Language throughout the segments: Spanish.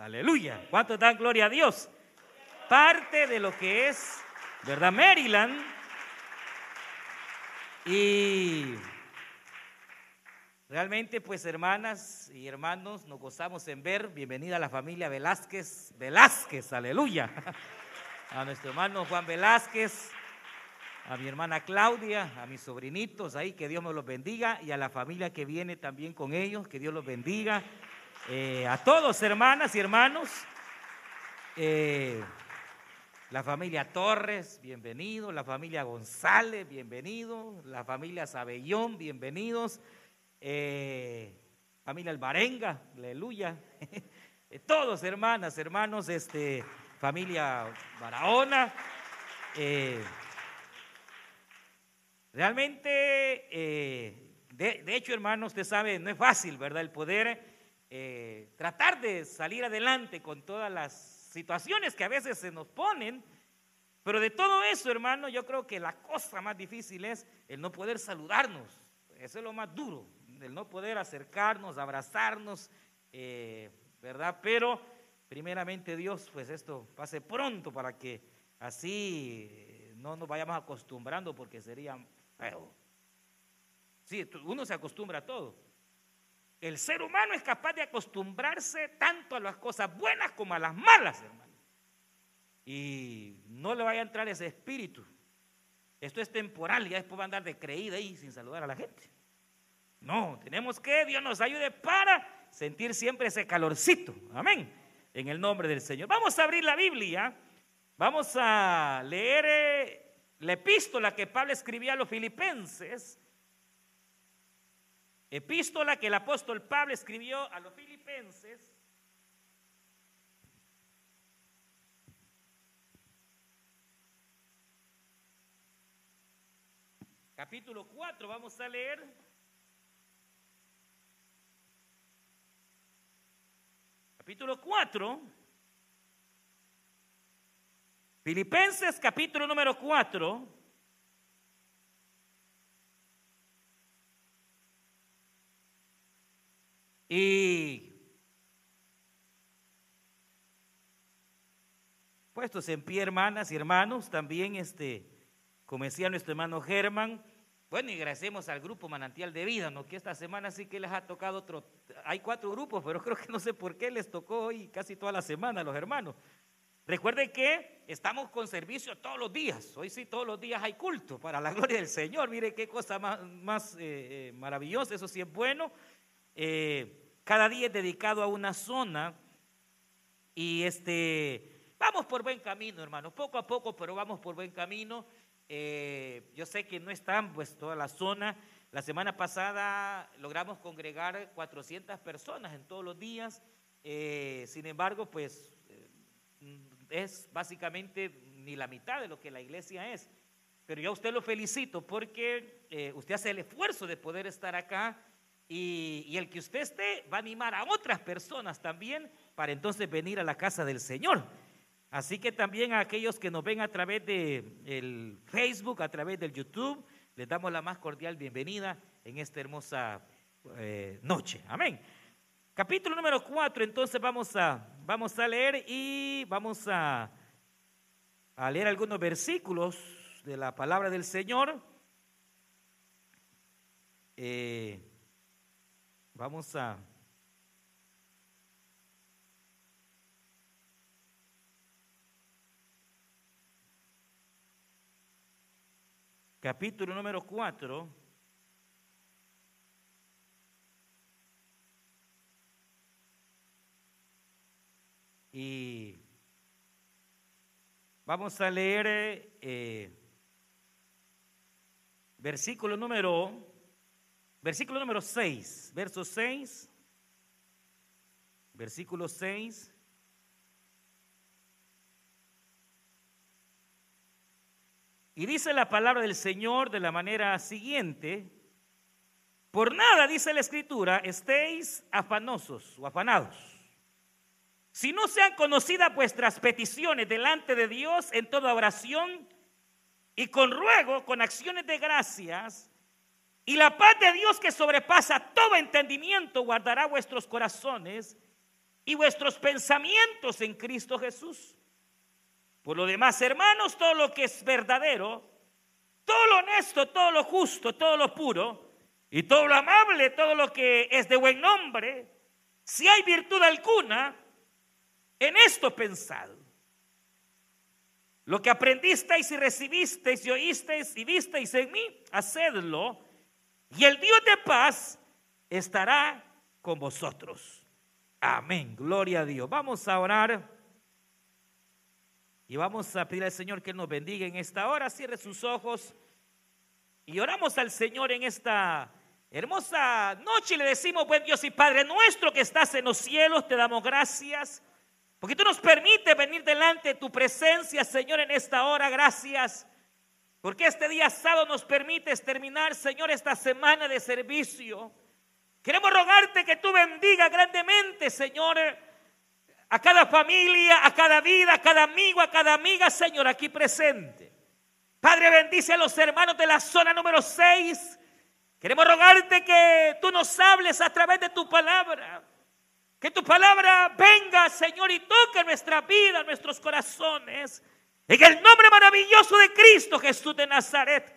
Aleluya. ¿Cuántos dan gloria a Dios? Parte de lo que es, ¿verdad? Maryland. Y realmente, pues hermanas y hermanos, nos gozamos en ver. Bienvenida a la familia Velázquez. Velázquez, aleluya. A nuestro hermano Juan Velázquez, a mi hermana Claudia, a mis sobrinitos ahí, que Dios me los bendiga, y a la familia que viene también con ellos, que Dios los bendiga. Eh, a todos, hermanas y hermanos. Eh, la familia Torres, bienvenido. La familia González, bienvenido. La familia Sabellón, bienvenidos. Eh, familia Albarenga, aleluya. Todos, hermanas, hermanos, este, familia Barahona. realmente, de, de, hecho, hermanos, usted sabe, no es fácil, ¿verdad? El poder eh, tratar de salir adelante con todas las situaciones que a veces se nos ponen. Pero de todo eso, hermano, yo creo que la cosa más difícil es el no poder saludarnos. Eso es lo más duro, el no poder acercarnos, abrazarnos, eh, ¿verdad? Pero primeramente Dios, pues esto pase pronto para que así eh, no nos vayamos acostumbrando porque sería feo. Sí, uno se acostumbra a todo. El ser humano es capaz de acostumbrarse tanto a las cosas buenas como a las malas, hermano. Y no le vaya a entrar ese espíritu. Esto es temporal, ya después va a andar de creída ahí sin saludar a la gente. No, tenemos que Dios nos ayude para sentir siempre ese calorcito. Amén. En el nombre del Señor. Vamos a abrir la Biblia. Vamos a leer eh, la epístola que Pablo escribía a los filipenses epístola que el apóstol Pablo escribió a los filipenses. Capítulo 4, vamos a leer. Capítulo 4. Filipenses capítulo número 4. Y puestos en pie, hermanas y hermanos, también este, como decía nuestro hermano Germán, bueno, y agradecemos al grupo Manantial de Vida, ¿no? Que esta semana sí que les ha tocado otro, hay cuatro grupos, pero creo que no sé por qué les tocó hoy casi toda la semana a los hermanos. Recuerden que estamos con servicio todos los días, hoy sí todos los días hay culto para la gloria del Señor, mire qué cosa más, más eh, eh, maravillosa, eso sí es bueno. Eh, cada día es dedicado a una zona y este, vamos por buen camino, hermanos, poco a poco, pero vamos por buen camino. Eh, yo sé que no están pues toda la zona. La semana pasada logramos congregar 400 personas en todos los días. Eh, sin embargo, pues eh, es básicamente ni la mitad de lo que la iglesia es. Pero yo a usted lo felicito porque usted hace el esfuerzo de poder estar acá y, el que usted esté va a animar a otras personas también para entonces venir a la casa del Señor. Así que también a aquellos que nos ven a través del Facebook, a través del YouTube, les damos la más cordial bienvenida en esta hermosa eh, noche. Amén. Capítulo número 4, entonces vamos a, vamos a leer y vamos a, a leer algunos versículos de la palabra del Señor. Eh, Vamos a... Capítulo número 4. Y vamos a leer eh, versículo número Versículo número 6, verso 6, versículo 6. Y dice la palabra del Señor de la manera siguiente, por nada, dice la escritura, estéis afanosos o afanados. Si no sean conocidas vuestras peticiones delante de Dios en toda oración y con ruego, con acciones de gracias, y la paz de Dios que sobrepasa todo entendimiento guardará vuestros corazones y vuestros pensamientos en Cristo Jesús. Por lo demás, hermanos, todo lo que es verdadero, todo lo honesto, todo lo justo, todo lo puro, y todo lo amable, todo lo que es de buen nombre, si hay virtud alguna, en esto pensad. Lo que aprendisteis y recibisteis y oísteis y visteis en mí, hacedlo, y el Dios de paz estará con vosotros. Amén. Gloria a Dios. Vamos a orar y vamos a pedir al Señor que nos bendiga en esta hora. Cierre sus ojos y oramos al Señor en esta hermosa noche y le decimos, buen Dios y Padre nuestro que estás en los cielos, te damos gracias. Porque tú nos permites venir delante de tu presencia, Señor, en esta hora. Gracias. Porque este día sábado nos permites terminar, Señor, esta semana de servicio. Queremos rogarte que tú bendiga grandemente, Señor, a cada familia, a cada vida, a cada amigo, a cada amiga, Señor, aquí presente. Padre, bendice a los hermanos de la zona número 6. Queremos rogarte que tú nos hables a través de tu palabra. Que tu palabra venga, Señor, y toque nuestra vida, nuestros corazones. En el nombre maravilloso de Cristo Jesús de Nazaret.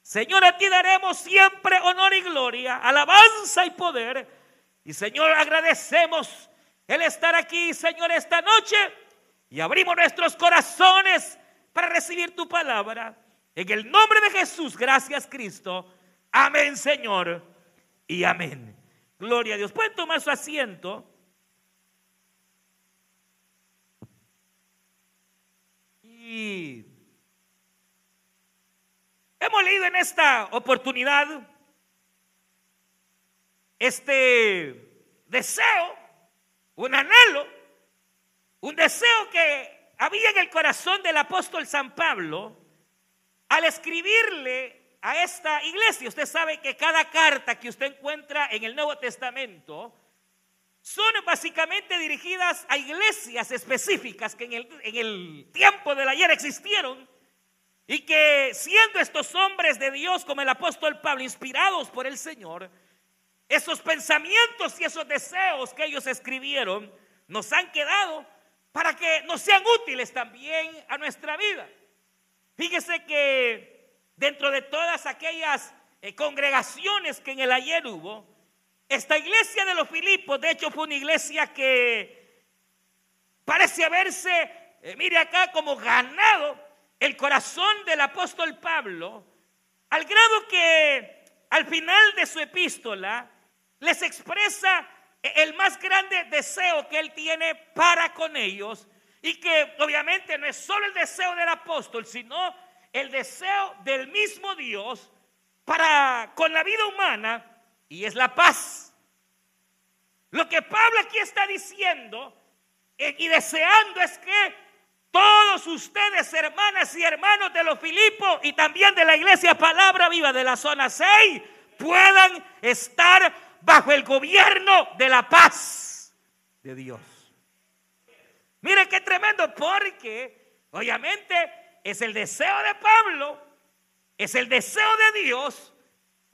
Señor, a ti daremos siempre honor y gloria, alabanza y poder. Y Señor, agradecemos el estar aquí, Señor, esta noche. Y abrimos nuestros corazones para recibir tu palabra. En el nombre de Jesús, gracias Cristo. Amén, Señor. Y amén. Gloria a Dios. Pueden tomar su asiento. Hemos leído en esta oportunidad este deseo, un anhelo, un deseo que había en el corazón del apóstol San Pablo al escribirle a esta iglesia. Usted sabe que cada carta que usted encuentra en el Nuevo Testamento son básicamente dirigidas a iglesias específicas que en el, en el tiempo del ayer existieron y que siendo estos hombres de Dios como el apóstol Pablo, inspirados por el Señor, esos pensamientos y esos deseos que ellos escribieron nos han quedado para que nos sean útiles también a nuestra vida. Fíjese que dentro de todas aquellas eh, congregaciones que en el ayer hubo, esta iglesia de los Filipos, de hecho, fue una iglesia que parece haberse, eh, mire acá, como ganado el corazón del apóstol Pablo, al grado que al final de su epístola les expresa el más grande deseo que él tiene para con ellos y que obviamente no es solo el deseo del apóstol, sino el deseo del mismo Dios para con la vida humana y es la paz. Lo que Pablo aquí está diciendo eh, y deseando es que todos ustedes, hermanas y hermanos de los Filipos y también de la iglesia Palabra Viva de la zona 6, puedan estar bajo el gobierno de la paz de Dios. Mire qué tremendo, porque obviamente es el deseo de Pablo, es el deseo de Dios,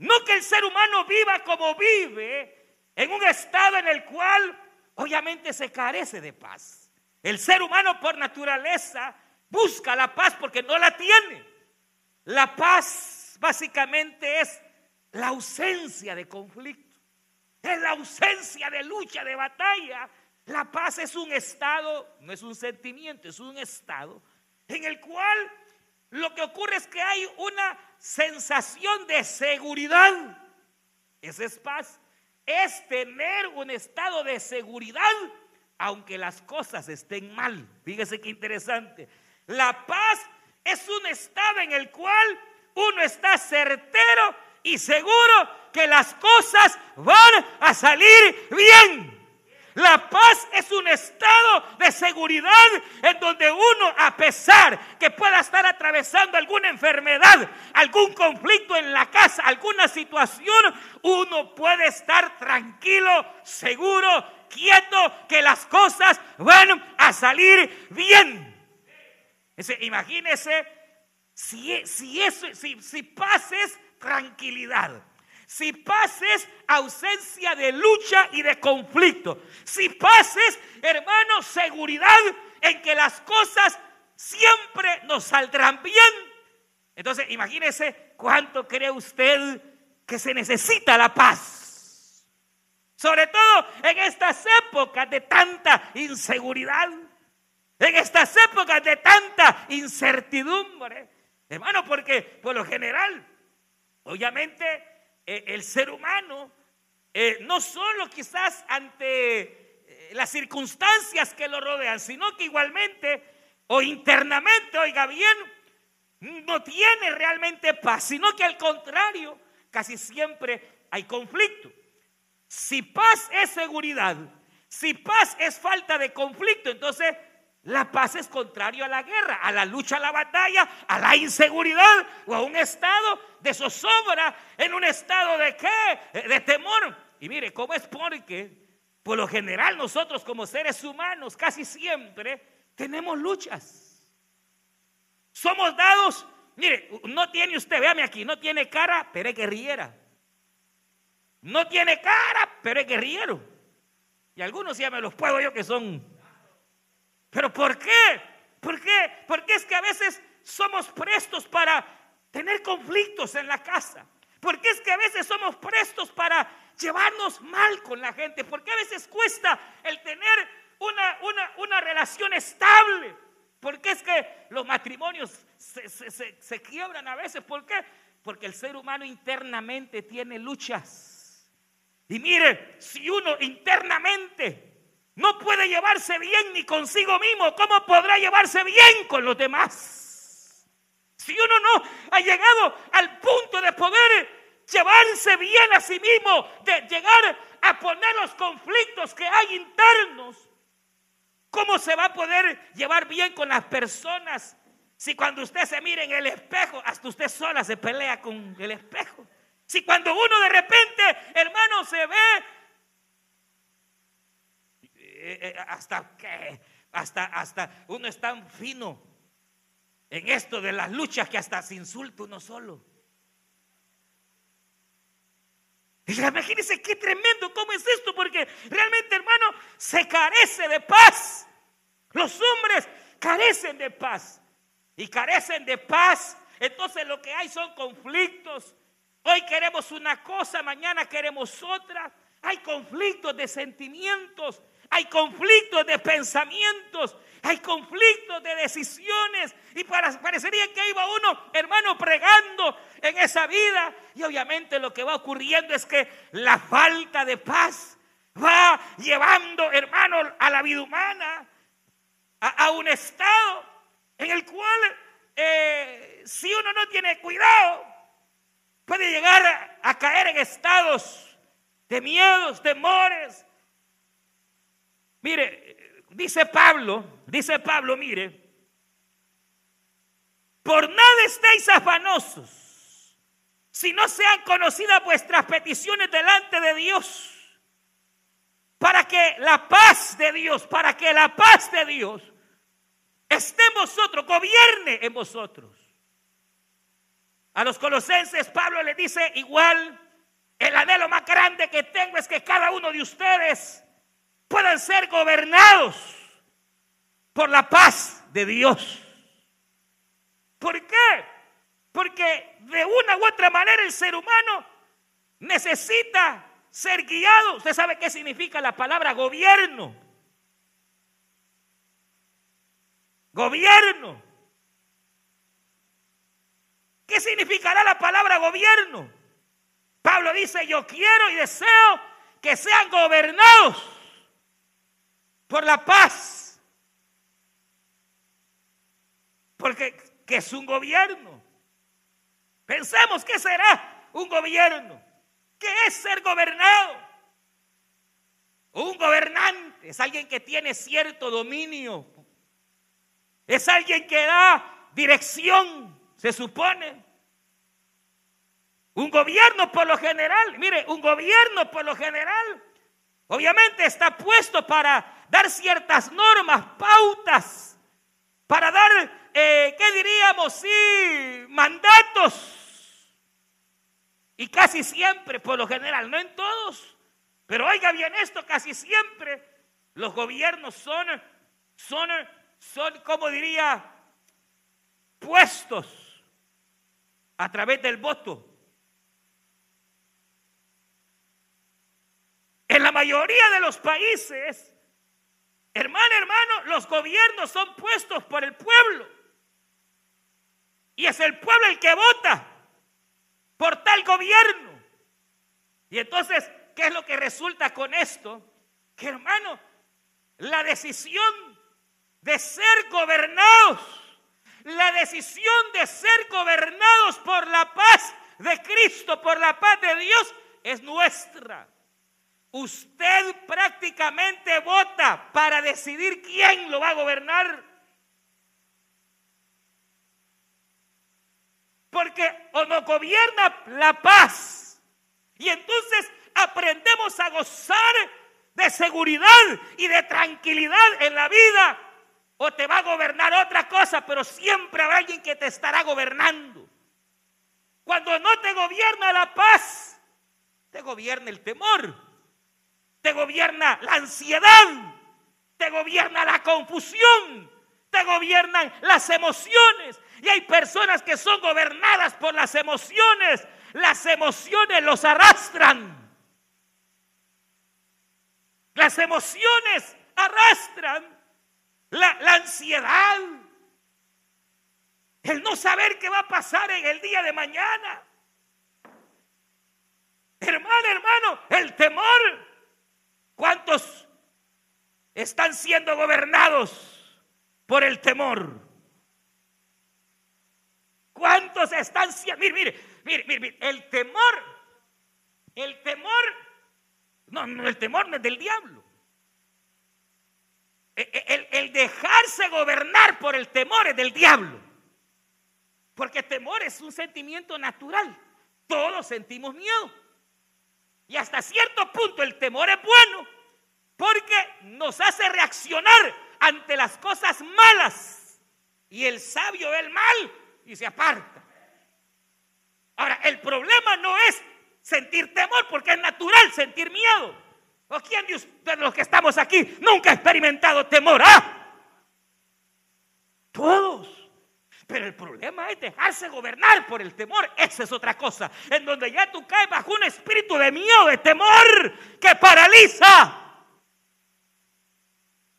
no que el ser humano viva como vive en un estado en el cual obviamente se carece de paz. El ser humano por naturaleza busca la paz porque no la tiene. La paz básicamente es la ausencia de conflicto, es la ausencia de lucha, de batalla. La paz es un estado, no es un sentimiento, es un estado en el cual lo que ocurre es que hay una sensación de seguridad. Esa es paz. Es tener un estado de seguridad aunque las cosas estén mal. Fíjese qué interesante. La paz es un estado en el cual uno está certero y seguro que las cosas van a salir bien. La paz es un estado de seguridad en donde uno, a pesar que pueda estar atravesando alguna enfermedad, algún conflicto en la casa, alguna situación, uno puede estar tranquilo, seguro quieto que las cosas van a salir bien. imagínese si, si, eso, si, si paz es tranquilidad, Si paz es ausencia de lucha y de conflicto. Si paz es, hermano, seguridad en que las cosas siempre nos saldrán bien. Entonces, imagínese cuánto cree usted que se necesita la paz. Sobre todo en estas épocas de tanta inseguridad. En estas épocas de tanta incertidumbre. Hermano, porque por lo general, obviamente, eh, el ser humano, eh, no solo quizás ante eh, las circunstancias que lo rodean, sino que igualmente o internamente, oiga bien, no tiene realmente paz, sino que al contrario, casi siempre hay conflicto. Si paz es seguridad, si paz es falta de conflicto, entonces la paz es contrario a la guerra, a la lucha, a la batalla, a la inseguridad o a un estado de zozobra, en un estado de qué? De temor. Y mire, ¿cómo es porque por lo general nosotros como seres humanos casi siempre tenemos luchas. Somos dados, mire, no tiene usted, véame aquí, no tiene cara, pero es guerrillera. No tiene cara, pero es guerrillero. Y algunos ya me los puedo yo que son ¿Pero por qué? ¿Por qué? Porque es que a veces somos prestos para tener conflictos en la casa. Porque es que a veces somos prestos para llevarnos mal con la gente. Porque a veces cuesta el tener una, una, una relación estable. Porque es que los matrimonios se, se, se quiebran a veces. ¿Por qué? Porque el ser humano internamente tiene luchas. Y mire, si uno internamente no puede llevarse bien ni consigo mismo, ¿cómo podrá llevarse bien con los demás? Si uno no ha llegado al punto de poder llevarse bien a sí mismo, de llegar a poner los conflictos que hay internos, ¿cómo se va a poder llevar bien con las personas si cuando usted se mira en el espejo, hasta usted sola se pelea con el espejo? Si cuando uno de repente, hermano, se ve eh, eh, hasta que, hasta, hasta uno es tan fino en esto de las luchas que hasta se insulta uno solo. Imagínense qué tremendo, cómo es esto, porque realmente, hermano, se carece de paz. Los hombres carecen de paz y carecen de paz. Entonces lo que hay son conflictos. Hoy queremos una cosa, mañana queremos otra. Hay conflictos de sentimientos, hay conflictos de pensamientos, hay conflictos de decisiones. Y parecería que iba uno, hermano, pregando en esa vida. Y obviamente lo que va ocurriendo es que la falta de paz va llevando, hermano, a la vida humana a, un estado en el cual eh, si uno no tiene cuidado, puede llegar a caer en estados de miedos, temores, Mire, dice Pablo, dice Pablo, mire, por nada estéis afanosos, si no sean conocidas vuestras peticiones delante de Dios, para que la paz de Dios, para que la paz de Dios esté en vosotros, gobierne en vosotros. A los colosenses Pablo le dice igual, el anhelo más grande que tengo es que cada uno de ustedes puedan ser gobernados por la paz de Dios. ¿Por qué? Porque de una u otra manera el ser humano necesita ser guiado. Usted sabe qué significa la palabra gobierno. Gobierno. ¿Qué significará la palabra gobierno? Pablo dice, yo quiero y deseo que sean gobernados por la paz. Porque ¿qué es un gobierno? Pensemos que será un gobierno. ¿Qué es ser gobernado? Un gobernante es alguien que tiene cierto dominio. Es alguien que da dirección, se supone. Un gobierno por lo general, mire, un gobierno por lo general, obviamente está puesto para dar ciertas normas, pautas, para dar, eh, ¿qué diríamos? Sí, mandatos. Y casi siempre, por lo general, no en todos, pero oiga bien esto, casi siempre los gobiernos son, son, son, como diría, puestos a través del voto. En la mayoría de los países, hermano, hermano, los gobiernos son puestos por el pueblo. Y es el pueblo el que vota por tal gobierno. Y entonces, ¿qué es lo que resulta con esto? Que hermano, la decisión de ser gobernados, la decisión de ser gobernados por la paz de Cristo, por la paz de Dios, es nuestra. Usted prácticamente vota para decidir quién lo va a gobernar. Porque o nos gobierna la paz. Y entonces aprendemos a gozar de seguridad y de tranquilidad en la vida. O te va a gobernar otra cosa, pero siempre habrá alguien que te estará gobernando. Cuando no te gobierna la paz, te gobierna el temor, te gobierna la ansiedad, te gobierna la confusión, te gobiernan las emociones. Y hay personas que son gobernadas por las emociones. Las emociones los arrastran. Las emociones arrastran la, ansiedad, el no saber qué va a pasar en el día de mañana. Hermano, hermano, el temor. ¿Cuántos están siendo gobernados por el temor? ¿Cuántos están siendo? Mire, mire, mire, mire, el temor, el temor, no, no, el temor no es del diablo. E, e, el, dejarse gobernar por el temor es del diablo. Porque temor es un sentimiento natural. Todos sentimos miedo. Y hasta cierto punto el temor es bueno porque nos hace reaccionar ante las cosas malas. Y el sabio ve el mal y se aparta. Ahora, el problema no es sentir temor porque es natural sentir miedo. ¿O quién de los que estamos aquí nunca ha experimentado temor? ¿Ah? Todos. Pero el problema es dejarse gobernar por el temor. Esa es otra cosa. En donde ya tú caes bajo un espíritu de miedo, de temor, que paraliza.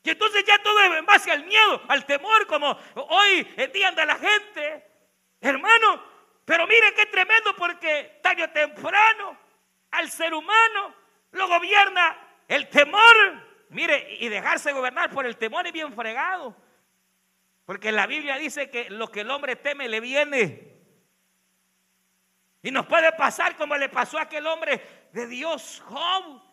Y entonces ya todo es en base al miedo, al temor, como hoy en día anda la gente. Hermano, pero miren qué tremendo porque tarde o temprano al ser humano lo gobierna el temor. Mire, y dejarse gobernar por el temor es bien fregado. Porque la Biblia dice que lo que el hombre teme le viene. Y nos puede pasar como le pasó a aquel hombre de Dios, Job.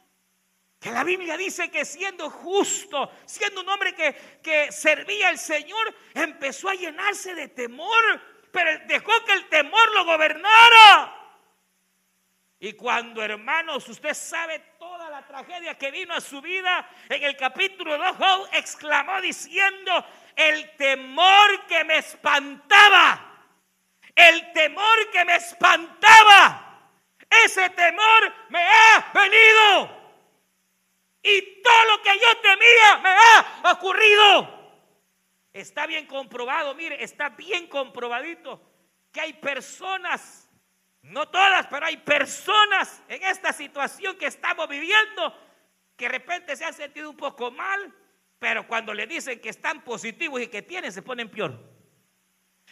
Que la Biblia dice que siendo justo, siendo un hombre que, que servía al Señor, empezó a llenarse de temor, pero dejó que el temor lo gobernara. Y cuando, hermanos, usted sabe toda la tragedia que vino a su vida, en el capítulo 2, Job exclamó diciendo, el temor que me espantaba, el temor que me espantaba, ese temor me ha venido. Y todo lo que yo temía me ha ocurrido. Está bien comprobado, mire, está bien comprobadito que hay personas no todas, pero hay personas en esta situación que estamos viviendo que de repente se han sentido un poco mal, pero cuando le dicen que están positivos y que tienen, se ponen peor.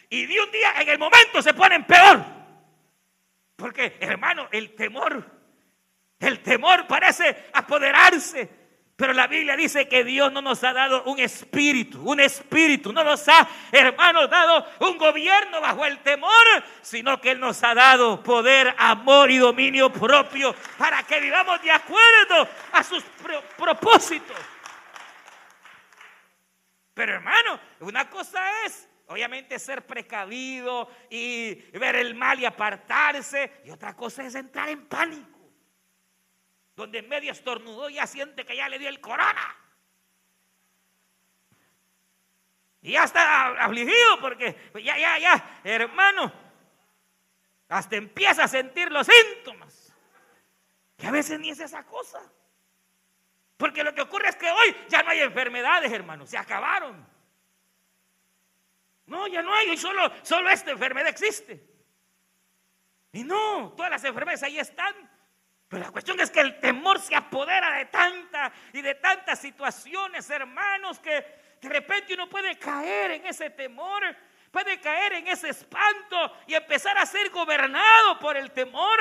Y de un día, en el momento, se ponen peor. Porque, hermano, el temor, el temor parece apoderarse pero la Biblia dice que Dios no nos ha dado un espíritu, un espíritu, no nos ha, hermanos, dado un gobierno bajo el temor, sino que Él nos ha dado poder, amor y dominio propio para que vivamos de acuerdo a sus propósitos. Pero hermano, una cosa es Obviamente ser precavido y ver el mal y apartarse. Y otra cosa es entrar en pánico donde medio estornudó ya siente que ya le dio el corona. Y ya está afligido porque ya, ya, ya, hermano. hasta empieza a sentir los síntomas. Y a veces ni es esa cosa. Porque lo que ocurre es que hoy ya no hay enfermedades, hermanos, se acabaron. No, ya no hay, solo, solo esta enfermedad existe. Y no, todas las enfermedades ahí están. Pero la cuestión es que el temor se apodera de tanta y de tantas situaciones, hermanos, que de repente uno puede caer en ese temor, puede caer en ese espanto y empezar a ser gobernado por el temor.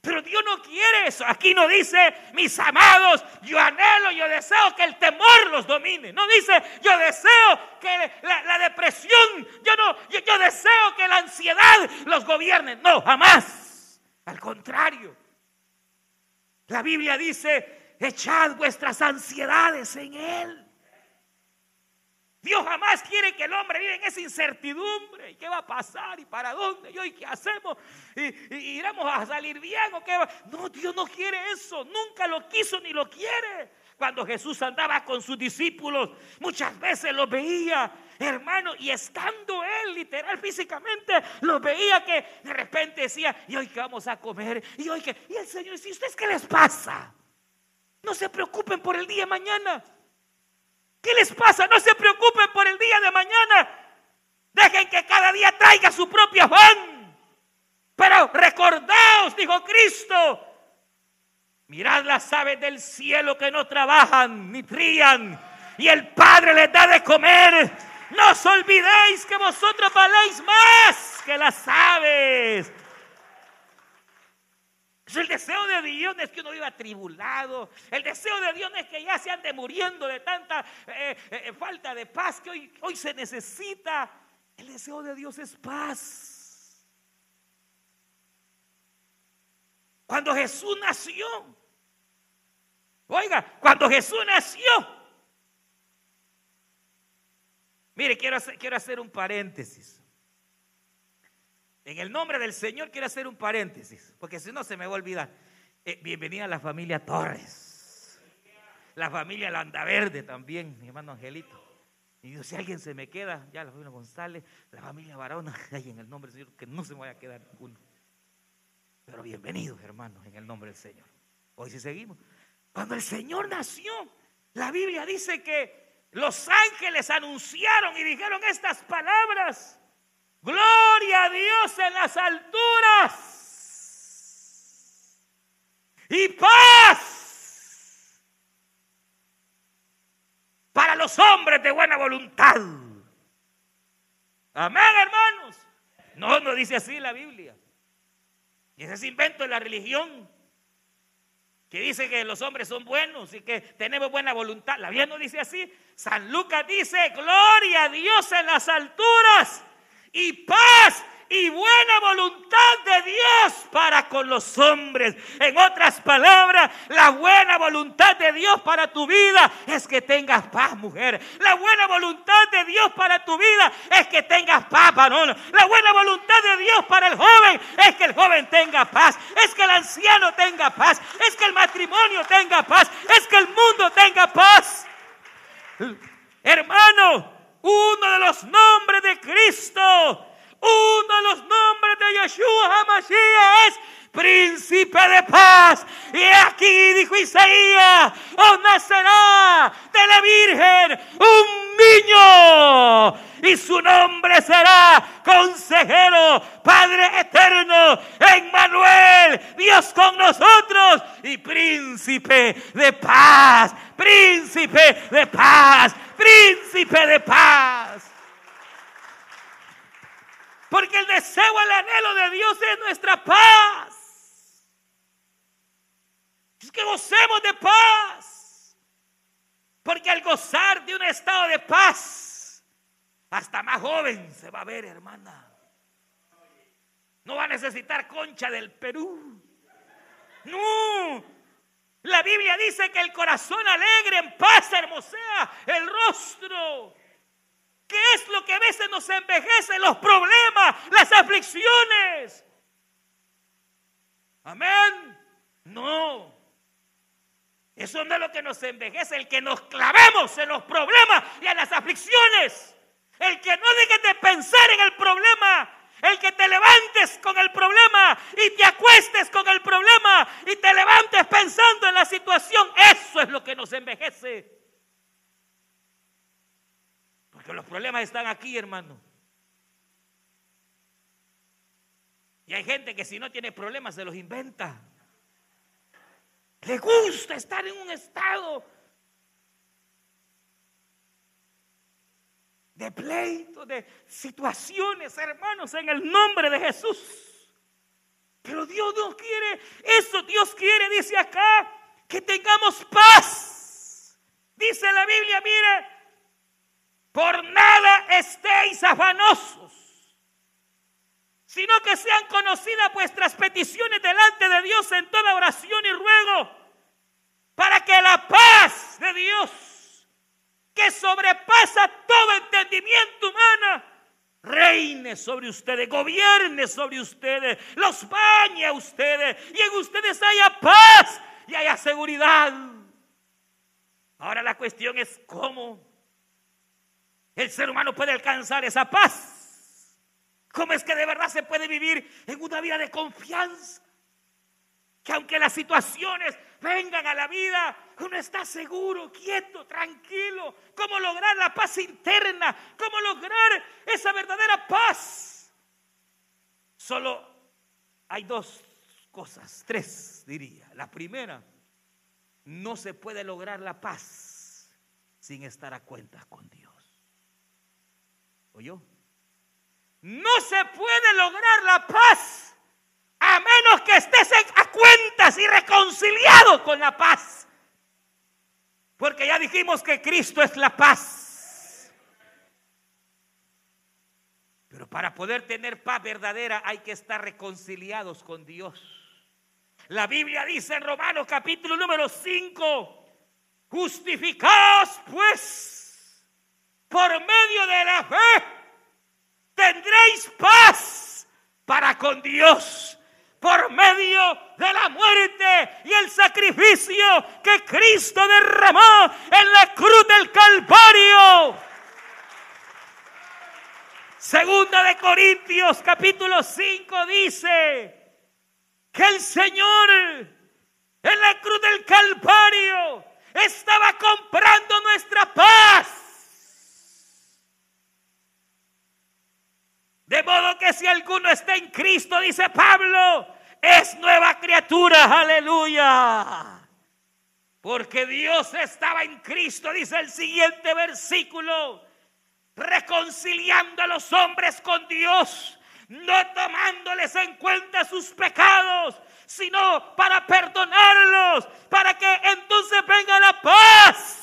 Pero Dios no quiere eso. Aquí no dice, mis amados, yo anhelo, yo deseo que el temor los domine. No dice, yo deseo que la, depresión, yo no, yo deseo que la ansiedad los gobierne. No, jamás. Al contrario. La Biblia dice, echad vuestras ansiedades en Él. Dios jamás quiere que el hombre viva en esa incertidumbre. ¿Y qué va a pasar? ¿Y para dónde? ¿Y hoy qué hacemos? ¿Y, iremos a salir bien o qué va? No, Dios no quiere eso. Nunca lo quiso ni lo quiere. Cuando Jesús andaba con sus discípulos, muchas veces los veía, hermano, y estando él literal físicamente, los veía que de repente decía, ¿y hoy qué vamos a comer? ¿Y hoy qué? Y el Señor dice, ¿ustedes qué les pasa? No se preocupen por el día de mañana. ¿Qué les pasa? No se preocupen por el día de mañana. Dejen que cada día traiga su propio afán. Pero recordaos, dijo Cristo, mirad las aves del cielo que no trabajan ni trían y el Padre les da de comer. No os olvidéis que vosotros valéis más que las aves el deseo de Dios no es que uno viva tribulado. El deseo de Dios no es que ya se ande muriendo de tanta eh, eh, falta de paz que hoy, hoy se necesita. El deseo de Dios es paz. Cuando Jesús nació, oiga, cuando Jesús nació, mire, quiero hacer, quiero hacer un paréntesis. En el nombre del Señor quiero hacer un paréntesis, porque si no se me va a olvidar. Eh, bienvenida a la familia Torres, la familia Landaverde también, mi hermano Angelito. Y si alguien se me queda, ya la familia González, la familia Barona, ahí en el nombre del Señor, que no se me vaya a quedar ninguno. Pero bienvenidos, hermanos, en el nombre del Señor. Hoy sí seguimos. Cuando el Señor nació, la Biblia dice que los ángeles anunciaron y dijeron estas palabras. Gloria a Dios en las alturas. Y paz para los hombres de buena voluntad. Amén, hermanos. No, no dice así la Biblia. Y ese es invento de la religión que dice que los hombres son buenos y que tenemos buena voluntad. La Biblia no dice así. San Lucas dice, gloria a Dios en las alturas y paz y buena voluntad de Dios para con los hombres. En otras palabras, la buena voluntad de Dios para tu vida es que tengas paz, mujer. La buena voluntad de Dios para tu vida es que tengas paz, varón. La buena voluntad de Dios para el joven es que el joven tenga paz, es que el anciano tenga paz, es que el matrimonio tenga paz, es que el mundo tenga paz. Hermano, uno de los nombres de Cristo uno de los nombres de Yeshua HaMashiach es príncipe de paz. Y aquí dijo Isaías, os nacerá de la Virgen un niño. Y su nombre será consejero, Padre eterno, Emmanuel, Dios con nosotros y príncipe de paz, príncipe de paz, príncipe de paz. Porque el deseo, el anhelo de Dios es nuestra paz. Es que gocemos de paz. Porque al gozar de un estado de paz, hasta más joven se va a ver, hermana. No va a necesitar concha del Perú. No. La Biblia dice que el corazón alegre en paz hermosea el rostro. ¿Qué es lo que a veces nos envejece? Los problemas, las aflicciones. Amén. No. Eso no es lo que nos envejece, el que nos clavemos en los problemas y en las aflicciones. El que no deje de pensar en el problema. El que te levantes con el problema y te acuestes con el problema y te levantes pensando en la situación, eso es lo que nos envejece. Porque los problemas están aquí, hermano. Y hay gente que si no tiene problemas se los inventa. Le gusta estar en un estado de pleito, de situaciones, hermanos, en el nombre de Jesús. Pero Dios no quiere eso, Dios quiere, dice acá, que tengamos paz. Dice la Biblia, mire, por nada estéis afanosos, sino que sean conocidas vuestras peticiones delante de Dios en toda oración y ruego, para que la paz de Dios que sobrepasa todo entendimiento humano, reine sobre ustedes, gobierne sobre ustedes, los bañe a ustedes y en ustedes haya paz y haya seguridad. Ahora la cuestión es cómo el ser humano puede alcanzar esa paz. ¿Cómo es que de verdad se puede vivir en una vida de confianza? Que aunque las situaciones vengan a la vida, uno está seguro, quieto, tranquilo. ¿Cómo lograr la paz interna? ¿Cómo lograr esa verdadera paz? Solo hay dos cosas, tres diría. La primera, no se puede lograr la paz sin estar a cuentas con Dios. ¿Oyó? No se puede lograr la paz a menos que estés a cuentas y reconciliado con la paz. Porque ya dijimos que Cristo es la paz. Pero para poder tener paz verdadera hay que estar reconciliados con Dios. La Biblia dice en Romanos capítulo número 5, justificados pues por medio de la fe, tendréis paz para con Dios por medio de la muerte y el sacrificio que Cristo derramó en la cruz del Calvario. Segunda de Corintios capítulo 5 dice que el Señor en la cruz del Calvario estaba comprando nuestra paz. De modo que si alguno está en Cristo, dice Pablo, es nueva criatura, aleluya. Porque Dios estaba en Cristo, dice el siguiente versículo, reconciliando a los hombres con Dios, no tomándoles en cuenta sus pecados, sino para perdonarlos, para que entonces venga la paz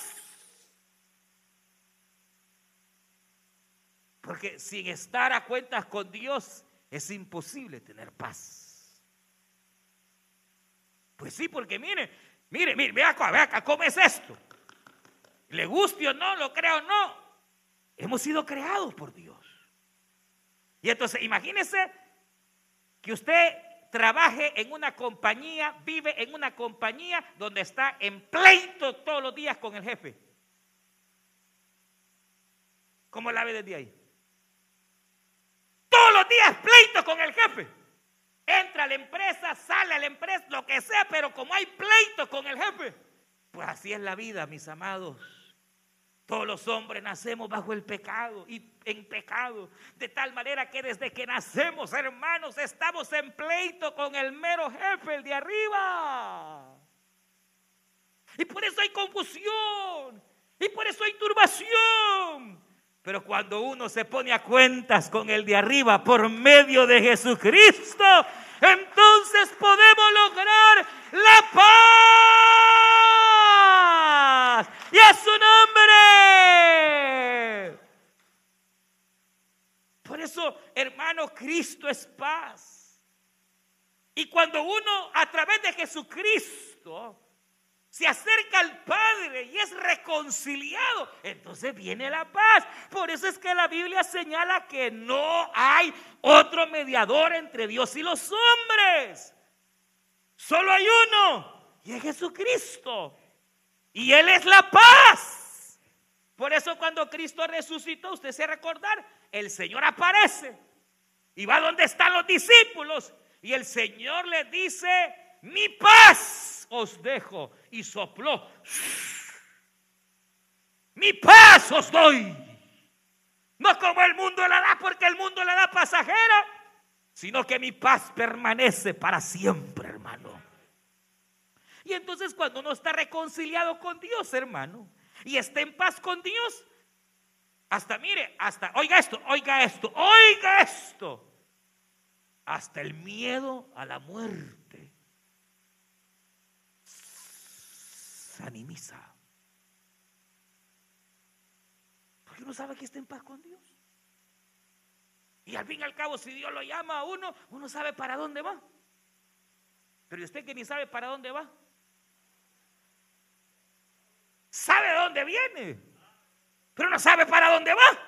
Porque sin estar a cuentas con Dios es imposible tener paz. Pues sí, porque mire, mire, mire, vea acá, vea acá, ¿cómo es esto? Le guste o no, lo creo o no, hemos sido creados por Dios. Y entonces, imagínese que usted trabaje en una compañía, vive en una compañía donde está en pleito todos los días con el jefe. ¿Cómo la ve desde ahí? Los días pleito con el jefe. Entra a la empresa, sale a la empresa, lo que sea, pero como hay pleito con el jefe, pues así es la vida, mis amados. Todos los hombres nacemos bajo el pecado y en pecado, de tal manera que desde que nacemos, hermanos, estamos en pleito con el mero jefe, el de arriba. Y por eso hay confusión, y por eso hay turbación, pero cuando uno se pone a cuentas con el de arriba por medio de Jesucristo, entonces podemos lograr la paz. Y a su nombre. Por eso, hermano, Cristo es paz. Y cuando uno a través de Jesucristo se acerca al Padre y es reconciliado, entonces viene la paz. Por eso es que la Biblia señala que no hay otro mediador entre Dios y los hombres. Solo hay uno y es Jesucristo. Y Él es la paz. Por eso cuando Cristo resucitó, usted se recordar, el Señor aparece y va donde están los discípulos y el Señor le dice, mi paz os dejo y sopló. Mi paz os doy. No como el mundo la da porque el mundo la da pasajera, sino que mi paz permanece para siempre, hermano. Y entonces cuando uno está reconciliado con Dios, hermano, y está en paz con Dios, hasta mire, hasta, oiga esto, oiga esto, oiga esto. Hasta el miedo a la muerte se animiza. Porque uno sabe que está en paz con Dios. Y al fin y al cabo, si Dios lo llama a uno, uno sabe para dónde va. Pero usted que ni sabe para dónde va, sabe dónde viene pero no sabe para dónde va.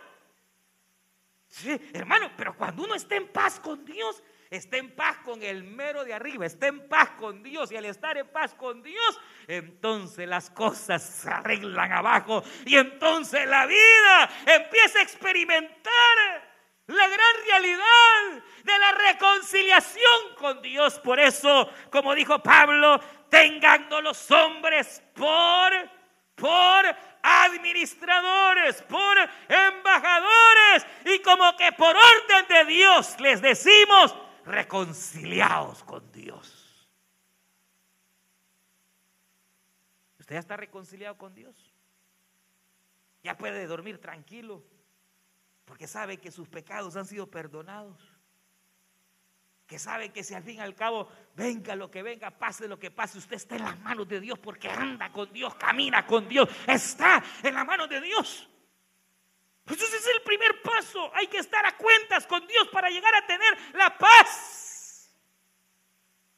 Sí, hermano, pero cuando uno está en paz con Dios, está en paz con el mero de arriba, está en paz con Dios y al estar en paz con Dios, entonces las cosas se arreglan abajo y entonces la vida empieza a experimentar la gran realidad de la reconciliación con Dios. Por eso, como dijo Pablo, tengan los hombres por, por administradores, por embajadores y como que por orden de Dios les decimos, reconciliados con Dios. ¿Usted ya está reconciliado con Dios? Ya puede dormir tranquilo porque sabe que sus pecados han sido perdonados que sabe que si al fin y al cabo venga lo que venga, pase lo que pase, usted está en las manos de Dios porque anda con Dios, camina con Dios, está en las manos de Dios. Pues ese es el primer paso. Hay que estar a cuentas con Dios para llegar a tener la paz.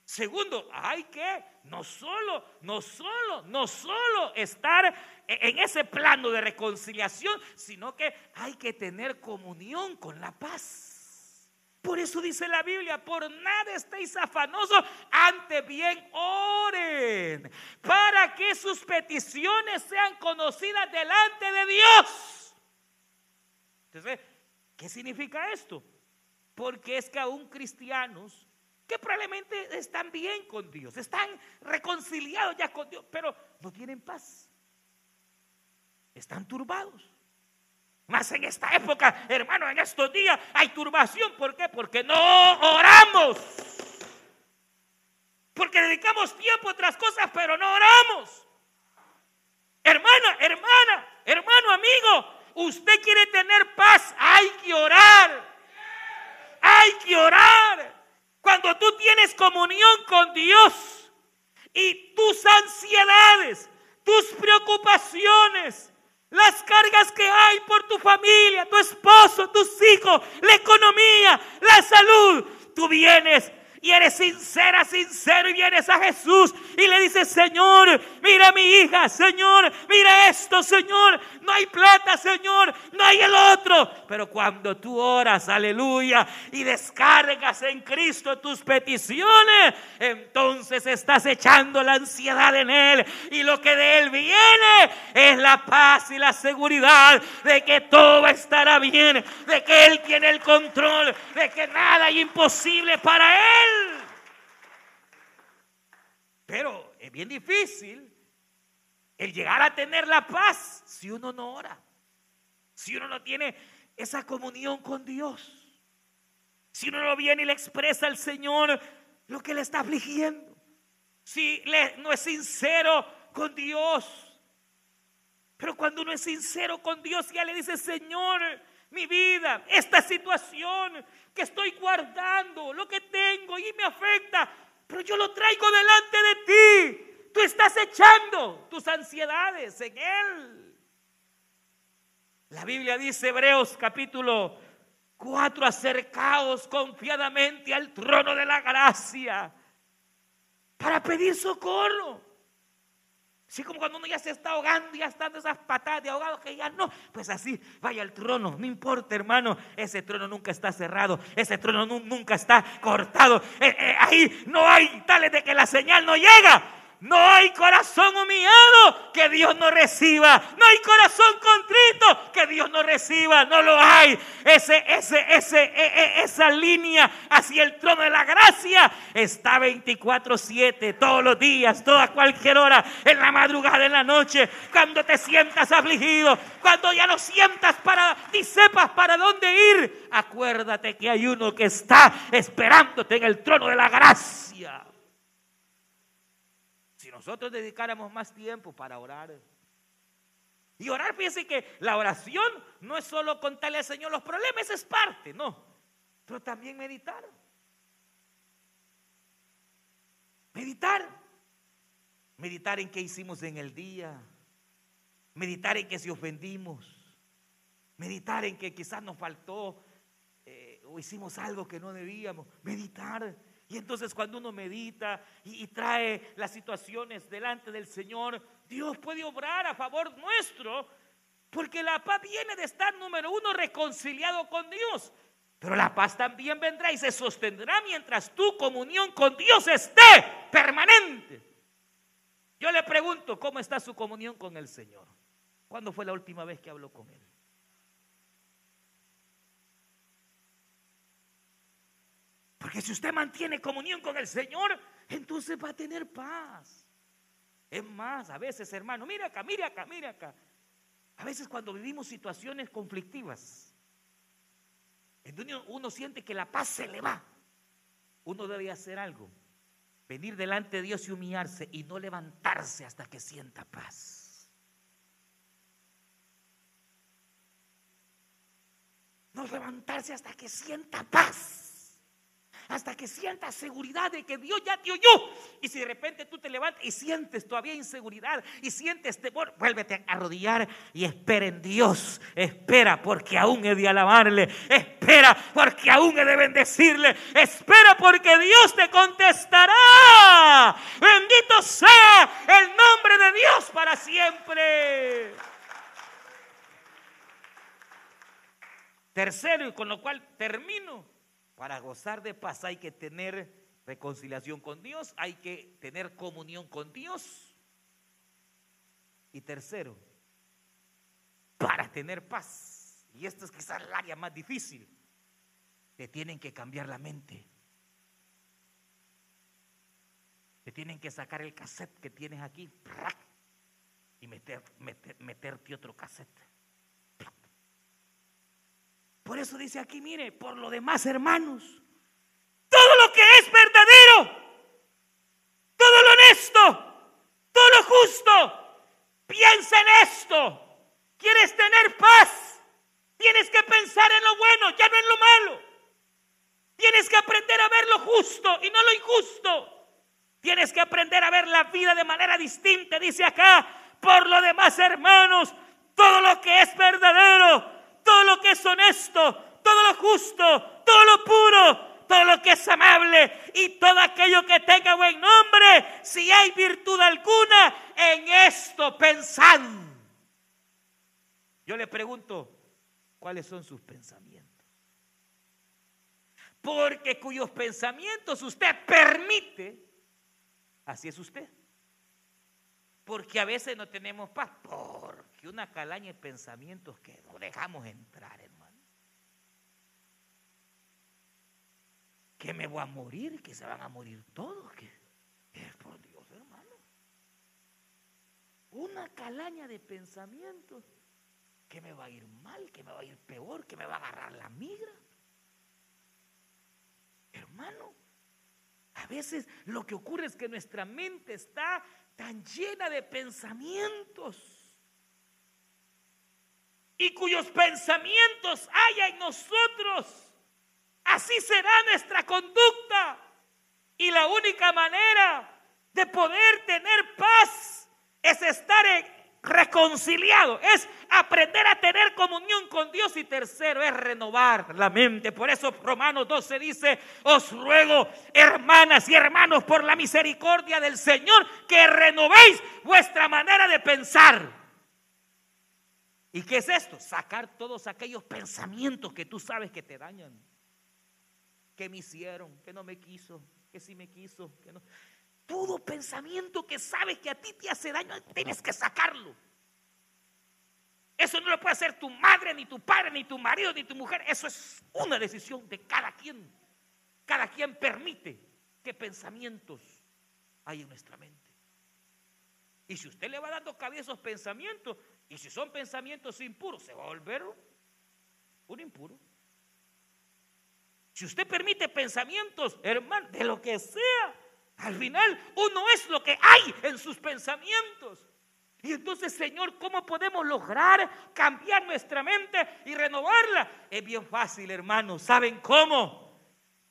Segundo, hay que no solo, no solo, no solo estar en ese plano de reconciliación, sino que hay que tener comunión con la paz. Por eso dice la Biblia, por nada estéis afanosos, ante bien oren, para que sus peticiones sean conocidas delante de Dios. Entonces, ¿qué significa esto? Porque es que aún cristianos que probablemente están bien con Dios, están reconciliados ya con Dios, pero no tienen paz. Están turbados. Más en esta época, hermano, en estos días hay turbación. ¿Por qué? Porque no oramos. Porque dedicamos tiempo a otras cosas, pero no oramos. Hermana, hermana, hermano, amigo, usted quiere tener paz, hay que orar. Hay que orar. Cuando tú tienes comunión con Dios y tus ansiedades, tus preocupaciones, las cargas que hay por tu familia, tu esposo, tus hijos, la economía, la salud. Tú vienes y eres sincera, sincero y vienes a Jesús y le dices, Señor, mira mi hija, Señor, mira esto, Señor, no hay plata, Señor, no hay el otro. Pero cuando tú oras, aleluya, y descargas en Cristo tus peticiones, entonces estás echando la ansiedad en Él y lo que de Él viene es la paz y la seguridad de que todo estará bien, de que Él tiene el control, de que nada es imposible para Él. Pero es bien difícil el llegar a tener la paz si uno no ora, si uno no tiene esa comunión con Dios, si uno no viene y le expresa al Señor lo que le está afligiendo, si no es sincero con Dios. Pero cuando uno es sincero con Dios, ya le dice, Señor, mi vida, esta situación que estoy guardando, lo que tengo y me afecta, pero yo lo traigo delante de ti. Tú estás echando tus ansiedades en Él. La Biblia dice, Hebreos capítulo 4, acercaos confiadamente al trono de la gracia para pedir socorro. Así como cuando uno ya se está ahogando, ya están esas patadas de ahogado que ya no, pues así vaya al trono, no importa hermano, ese trono nunca está cerrado, ese trono nunca está cortado, eh, eh, ahí no hay tales de que la señal no llega, No hay corazón humillado que Dios no reciba. No hay corazón contrito que Dios no reciba. No lo hay. Ese, ese, ese, e, e, esa línea hacia el trono de la gracia está 24-7, todos los días, toda cualquier hora, en la madrugada, en la noche, cuando te sientas afligido, cuando ya no sientas para, ni sepas para dónde ir. Acuérdate que hay uno que está esperándote en el trono de la gracia nosotros dedicáramos más tiempo para orar. Y orar, fíjense que la oración no es solo contarle al Señor los problemas, es parte, no. Pero también meditar. Meditar. Meditar en qué hicimos en el día. Meditar en que si ofendimos. Meditar en que quizás nos faltó eh, o hicimos algo que no debíamos. Meditar y entonces cuando uno medita y, trae las situaciones delante del Señor, Dios puede obrar a favor nuestro, porque la paz viene de estar, número uno, reconciliado con Dios. Pero la paz también vendrá y se sostendrá mientras tu comunión con Dios esté permanente. Yo le pregunto, ¿cómo está su comunión con el Señor? ¿Cuándo fue la última vez que habló con Él? Porque si usted mantiene comunión con el Señor, entonces va a tener paz. Es más, a veces, hermano, mira acá, mira acá, mira acá. A veces cuando vivimos situaciones conflictivas, entonces uno siente que la paz se le va. Uno debe hacer algo. Venir delante de Dios y humillarse y no levantarse hasta que sienta paz. No levantarse hasta que sienta paz hasta que sientas seguridad de que Dios ya te oyó. Y si de repente tú te levantas y sientes todavía inseguridad y sientes temor, vuélvete a arrodillar y espera en Dios. Espera porque aún he de alabarle. Espera porque aún he de bendecirle. Espera porque Dios te contestará. Bendito sea el nombre de Dios para siempre. Tercero, y con lo cual termino, para gozar de paz hay que tener reconciliación con Dios, hay que tener comunión con Dios. Y tercero, para tener paz, y esto es quizás el área más difícil, te tienen que cambiar la mente. Te tienen que sacar el cassette que tienes aquí y meter, meterte otro cassette. Por eso dice aquí, mire, por lo demás, hermanos, todo lo que es verdadero, todo lo honesto, todo lo justo, piensa en esto. ¿Quieres tener paz? Tienes que pensar en lo bueno, ya no en lo malo. Tienes que aprender a ver lo justo y no lo injusto. Tienes que aprender a ver la vida de manera distinta, dice acá. Por lo demás, hermanos, todo lo que es verdadero, todo lo que es honesto, todo lo justo, todo lo puro, todo lo que es amable y todo aquello que tenga buen nombre, si hay virtud alguna, en esto pensad. Yo le pregunto, ¿cuáles son sus pensamientos? Porque cuyos pensamientos usted permite, así es usted. Porque a veces no tenemos paz. Porque una calaña de pensamientos que no dejamos entrar, hermano. Que me voy a morir, que se van a morir todos. Que, es por Dios, hermano. Una calaña de pensamientos que me va a ir mal, que me va a ir peor, que me va a agarrar la migra. Hermano, a veces lo que ocurre es que nuestra mente está tan llena de pensamientos y cuyos pensamientos haya en nosotros, así será nuestra conducta. Y la única manera de poder tener paz es estar reconciliado, es aprender a tener comunión con Dios y tercero es renovar la mente. Por eso Romanos 12 dice, os ruego, hermanas y hermanos, por la misericordia del Señor, que renovéis vuestra manera de pensar. ¿Y qué es esto? Sacar todos aquellos pensamientos que tú sabes que te dañan. Que me hicieron, que no me quiso, que sí me quiso, que no. Todo pensamiento que sabes que a ti te hace daño, tienes que sacarlo. Eso no lo puede hacer tu madre, ni tu padre, ni tu marido, ni tu mujer. Eso es una decisión de cada quien. Cada quien permite que pensamientos hay en nuestra mente. Y si usted le va dando cabida a esos pensamientos, y si son pensamientos impuros, se va a volver un impuro. Si usted permite pensamientos, hermano, de lo que sea, al final uno es lo que hay en sus pensamientos. Y entonces, Señor, ¿cómo podemos lograr cambiar nuestra mente y renovarla? Es bien fácil, hermano. ¿Saben cómo?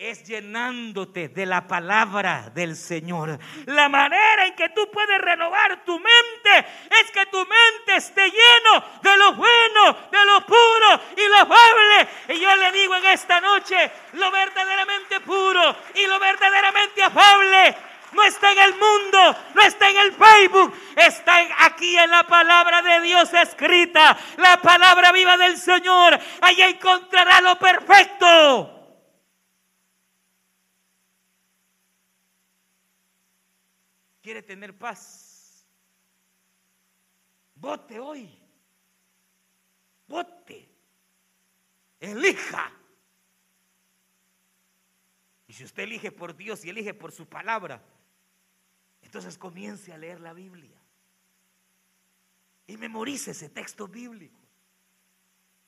Es llenándote de la palabra del Señor. La manera en que tú puedes renovar tu mente es que tu mente esté lleno de lo bueno, de lo puro y lo afable. Y yo le digo en esta noche, lo verdaderamente puro y lo verdaderamente afable no está en el mundo, no está en el Facebook, está aquí en la palabra de Dios escrita, la palabra viva del Señor. Allí encontrará lo perfecto. Quiere tener paz, vote hoy. Vote. Elija. Y si usted elige por Dios y elige por su palabra, entonces comience a leer la Biblia. Y memorice ese texto bíblico.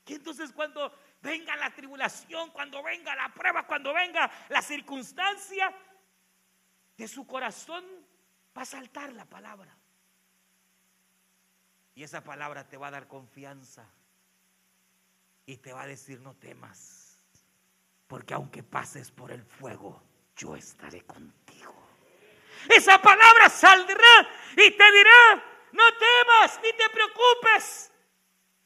Y entonces cuando venga la tribulación, cuando venga la prueba, cuando venga la circunstancia, de su corazón va a saltar la palabra. Y esa palabra te va a dar confianza. Y te va a decir, no temas. Porque aunque pases por el fuego, yo estaré contigo. Esa palabra saldrá y te dirá, no temas ni te preocupes.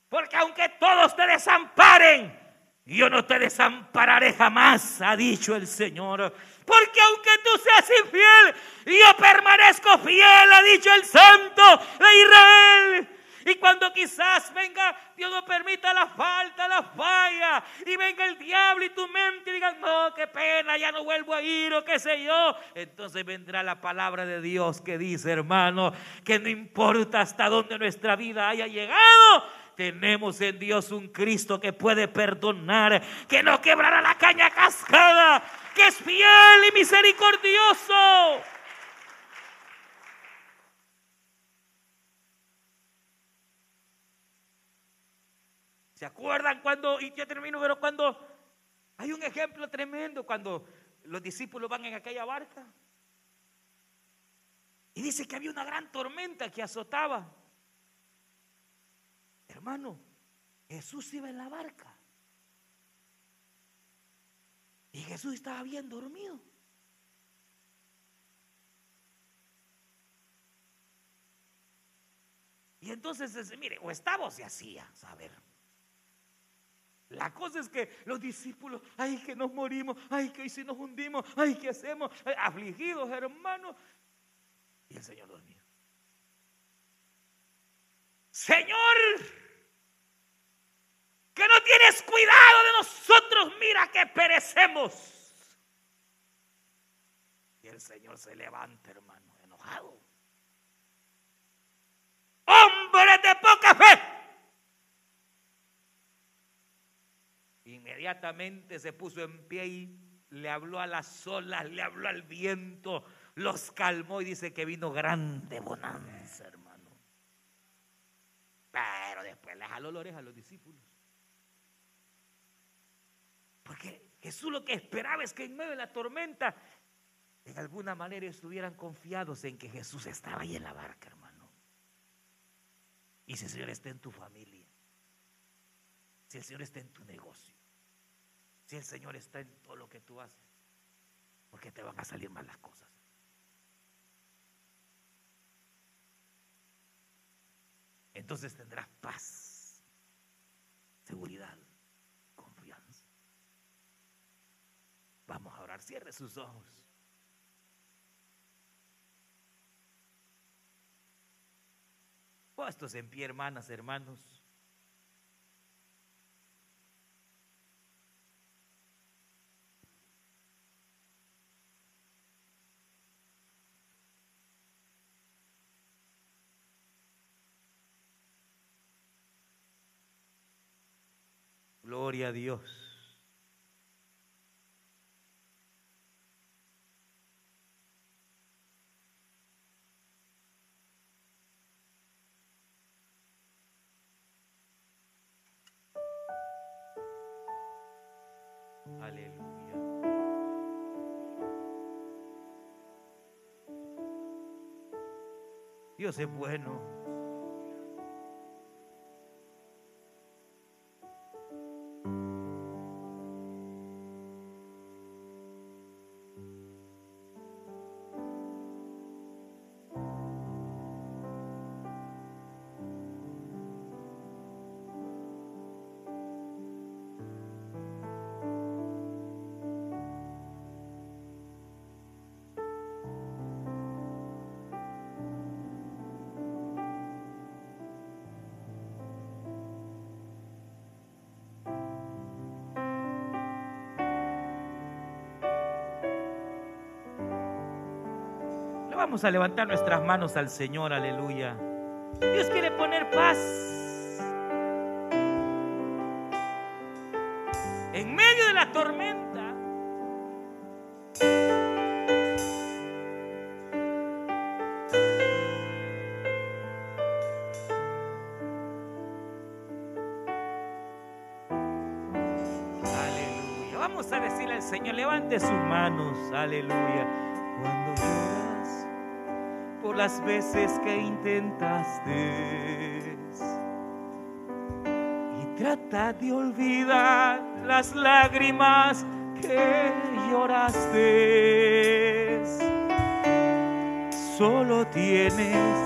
Porque aunque todos te desamparen, yo no te desampararé jamás, ha dicho el Señor. Porque aunque tú seas infiel, yo permanezco fiel, ha dicho el Santo de Israel. Y cuando quizás venga, Dios no permita la falta, la falla, y venga el diablo y tu mente y digan, no, qué pena, ya no vuelvo a ir o qué sé yo. Entonces vendrá la palabra de Dios que dice, hermano, que no importa hasta dónde nuestra vida haya llegado, tenemos en Dios un Cristo que puede perdonar, que no quebrará la caña cascada, que es fiel y misericordioso. ¿Se acuerdan cuando, y ya termino, pero cuando hay un ejemplo tremendo, cuando los discípulos van en aquella barca? Y dice que había una gran tormenta que azotaba. Hermano, Jesús iba en la barca. Y Jesús estaba bien dormido. Y entonces, mire, o estaba o se hacía, saber. La cosa es que los discípulos, ay, que nos morimos, ay, que hoy si nos hundimos, ay, ¿qué hacemos? afligidos, hermanos. Y el Señor dormía. Señor, que no tienes cuidado de nosotros, mira que perecemos. Y el Señor se levanta, hermano, enojado. Hombre de poca fe. Inmediatamente se puso en pie y le habló a las olas, le habló al viento, los calmó y dice que vino grande bonanza, hermano. Pero después le jaló la oreja a los discípulos. Porque Jesús lo que esperaba es que en medio de la tormenta, de alguna manera estuvieran confiados en que Jesús estaba ahí en la barca, hermano. Y si el Señor está en tu familia, si el Señor está en tu negocio, si el Señor está en todo lo que tú haces, porque te van a salir mal las cosas. Entonces tendrás paz, seguridad. Vamos a orar, cierre sus ojos. Puestos en pie, hermanas, hermanos. Gloria a Dios. Dios es bueno. Vamos a levantar nuestras manos al Señor, aleluya. Dios quiere poner paz. En medio de la tormenta. Aleluya. Vamos a decirle al Señor, levante sus manos, aleluya. Cuando las veces que intentaste y trata de olvidar las lágrimas que lloraste. Solo tienes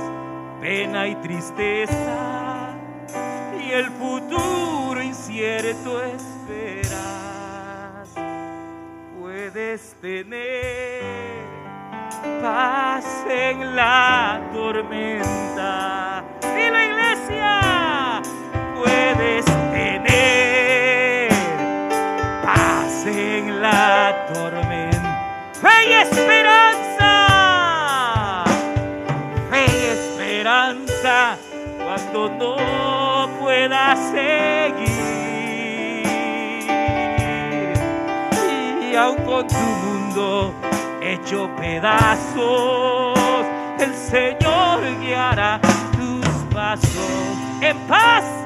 pena y tristeza y el futuro incierto esperas. Puedes tener paz en la tormenta. Y la iglesia puedes tener paz en la tormenta. Fe y esperanza, fe y esperanza cuando no puedas seguir. Y aún con tu mundo hecho pedazos, el Señor guiará tus pasos en paz.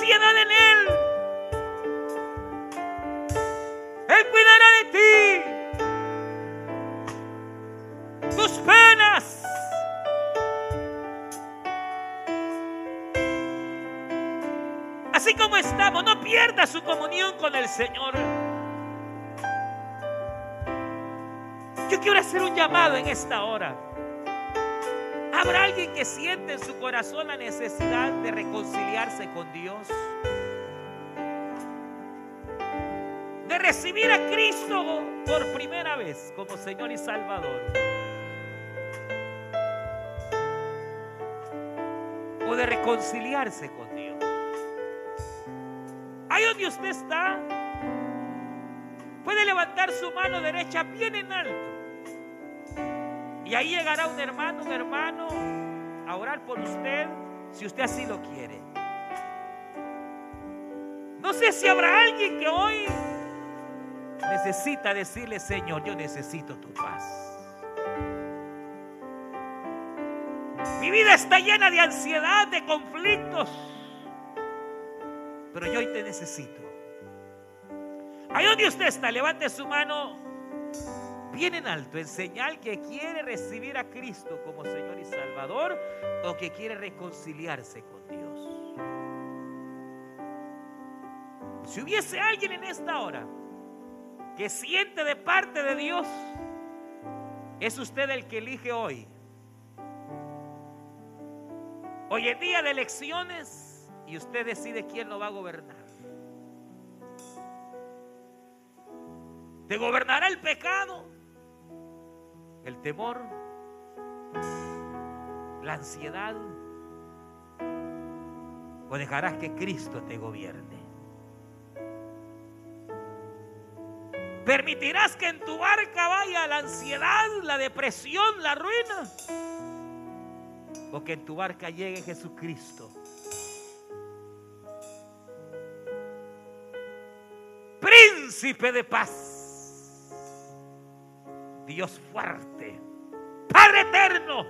Ansiedad en Él. Él cuidará de ti. Tus penas. Así como estamos, no pierda su comunión con el Señor. Yo quiero hacer un llamado en esta hora. ¿Habrá alguien que siente en su corazón la necesidad de reconciliarse con Dios? De recibir a Cristo por primera vez como Señor y Salvador. O de reconciliarse con Dios. Ahí donde usted está, puede levantar su mano derecha bien en alto. Y ahí llegará un hermano, un hermano a orar por usted si usted así lo quiere. No sé si habrá alguien que hoy necesita decirle, Señor, yo necesito tu paz. Mi vida está llena de ansiedad, de conflictos. Pero yo hoy te necesito. Ahí donde usted está, levante su mano bien en alto en señal que quiere recibir a Cristo como Señor y Salvador o que quiere reconciliarse con Dios. Si hubiese alguien en esta hora que siente de parte de Dios, es usted el que elige hoy. Hoy en día de elecciones y usted decide quién lo va a gobernar. ¿Te gobernará el pecado? ¿El temor? ¿La ansiedad? ¿O dejarás que Cristo te gobierne? ¿Permitirás que en tu barca vaya la ansiedad, la depresión, la ruina? ¿O que en tu barca llegue Jesucristo? príncipe de paz, Dios fuerte, Padre eterno.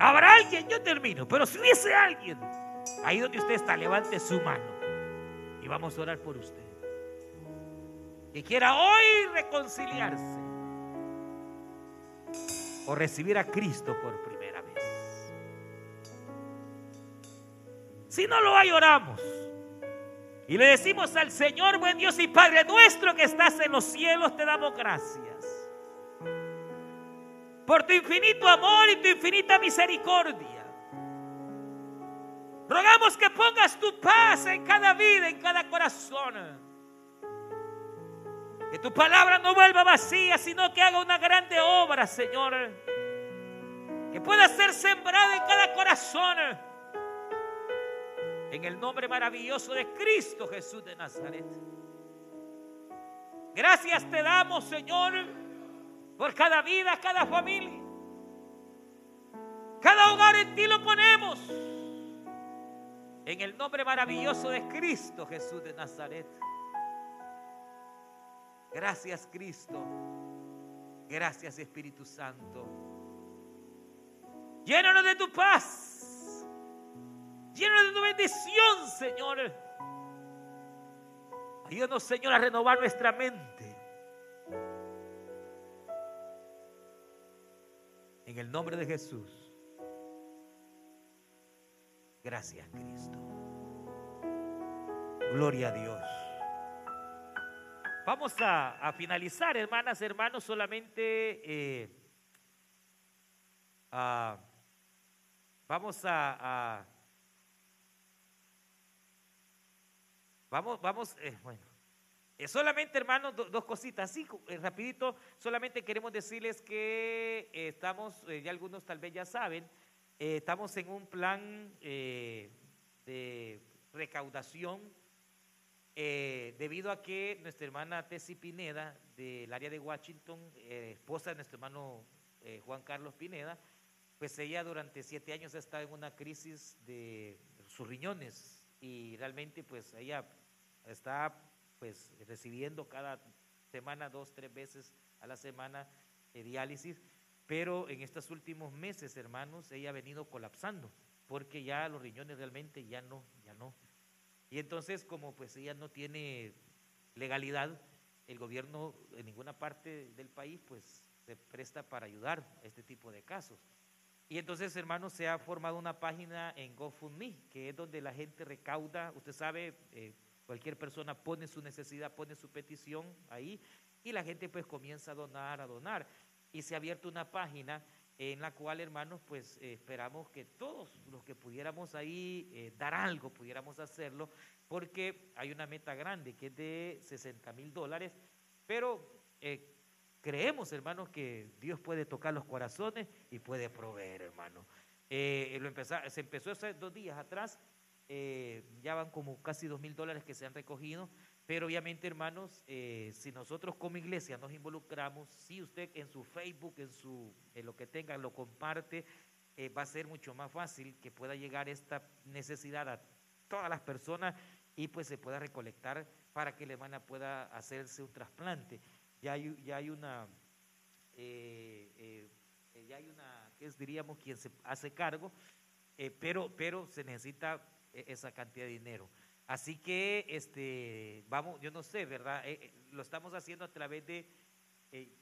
Habrá alguien, yo termino, pero si hubiese alguien, ahí donde usted está, levante su mano y vamos a orar por usted. Que quiera hoy reconciliarse o recibir a Cristo por primera Si no lo hay, oramos. Y le decimos al Señor, buen Dios y Padre nuestro que estás en los cielos, te damos gracias. Por tu infinito amor y tu infinita misericordia. Rogamos que pongas tu paz en cada vida, en cada corazón. Que tu palabra no vuelva vacía, sino que haga una grande obra, Señor. Que pueda ser sembrada en cada corazón en el nombre maravilloso de Cristo Jesús de Nazaret. Gracias te damos, Señor, por cada vida, cada familia. Cada hogar en ti lo ponemos. En el nombre maravilloso de Cristo Jesús de Nazaret. Gracias Cristo. Gracias Espíritu Santo. Llénanos de tu paz bendición, Señor. Ayúdanos, Señor, a renovar nuestra mente. En el nombre de Jesús. Gracias, Cristo. Gloria a Dios. Vamos a, finalizar, hermanas, hermanos, solamente eh, vamos a Vamos, vamos, eh, bueno. Eh, solamente, hermanos, dos cositas, sí, eh, rapidito, solamente queremos decirles que estamos, ya algunos tal vez ya saben, estamos en un plan de recaudación debido a que nuestra hermana Tessie Pineda, del área de Washington, esposa de nuestro hermano Juan Carlos Pineda, pues ella durante siete años está en una crisis de sus riñones y realmente pues ella está pues recibiendo cada semana, dos, tres veces a la semana diálisis, pero en estos últimos meses, hermanos, ella ha venido colapsando porque ya los riñones realmente ya no, ya no y entonces, como pues ella no tiene legalidad, el gobierno en ninguna parte del país pues se presta para ayudar a este tipo de casos. Y entonces, hermanos, se ha formado una página en GoFundMe, que es donde la gente recauda, usted sabe, eh, cualquier persona pone su necesidad, pone su petición ahí, y la gente pues comienza a donar, a donar. Y se ha abierto una página en la cual, hermanos, pues eh, esperamos que todos los que pudiéramos ahí eh, dar algo, pudiéramos hacerlo, porque hay una meta grande que es de 60 mil dólares, pero eh, creemos, hermanos, que Dios puede tocar los corazones y puede proveer, hermano. lo se empezó hace dos días atrás, ya van como casi dos mil dólares que se han recogido, pero obviamente, hermanos, eh, si nosotros como iglesia nos involucramos, si usted en su Facebook, en, su, en lo que tenga, lo comparte, eh, va a ser mucho más fácil que pueda llegar esta necesidad a todas las personas y pues se pueda recolectar para que la hermana pueda hacerse un trasplante. Ya hay, ya hay una, eh, ya hay una, que diríamos, quien se hace cargo, pero, pero se necesita esa cantidad de dinero. Así que, este, vamos, yo no sé, ¿verdad? Eh, eh, lo estamos haciendo a través de, eh,